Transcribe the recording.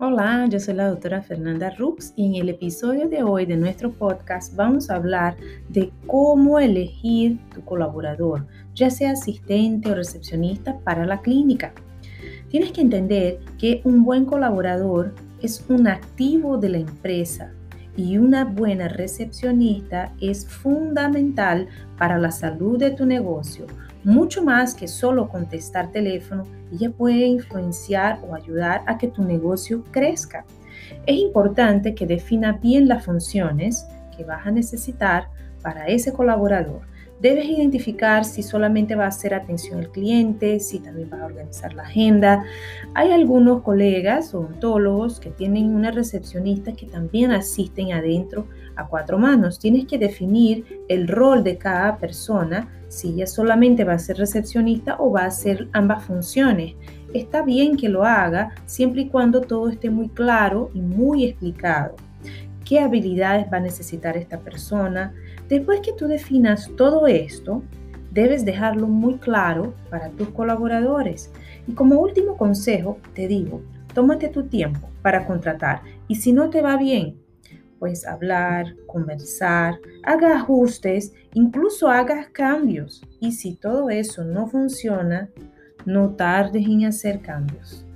Hola, yo soy la doctora Fernanda Rux y en el episodio de hoy de nuestro podcast vamos a hablar de cómo elegir tu colaborador, ya sea asistente o recepcionista para la clínica. Tienes que entender que un buen colaborador es un activo de la empresa y una buena recepcionista es fundamental para la salud de tu negocio, mucho más que solo contestar teléfono, ella puede influenciar o ayudar a que tu negocio crezca. Es importante que defina bien las funciones que vas a necesitar para ese colaborador. Debes identificar si solamente va a hacer atención al cliente, si también va a organizar la agenda. Hay algunos colegas odontólogos que tienen una recepcionista que también asisten adentro a cuatro manos. Tienes que definir el rol de cada persona, si ella solamente va a ser recepcionista o va a hacer ambas funciones. Está bien que lo haga siempre y cuando todo esté muy claro y muy explicado. ¿Qué habilidades va a necesitar esta persona? Después que tú definas todo esto, debes dejarlo muy claro para tus colaboradores. Y como último consejo, te digo, tómate tu tiempo para contratar y si no te va bien, pues hablar, conversar, haga ajustes, incluso hagas cambios. Y si todo eso no funciona, no tardes en hacer cambios.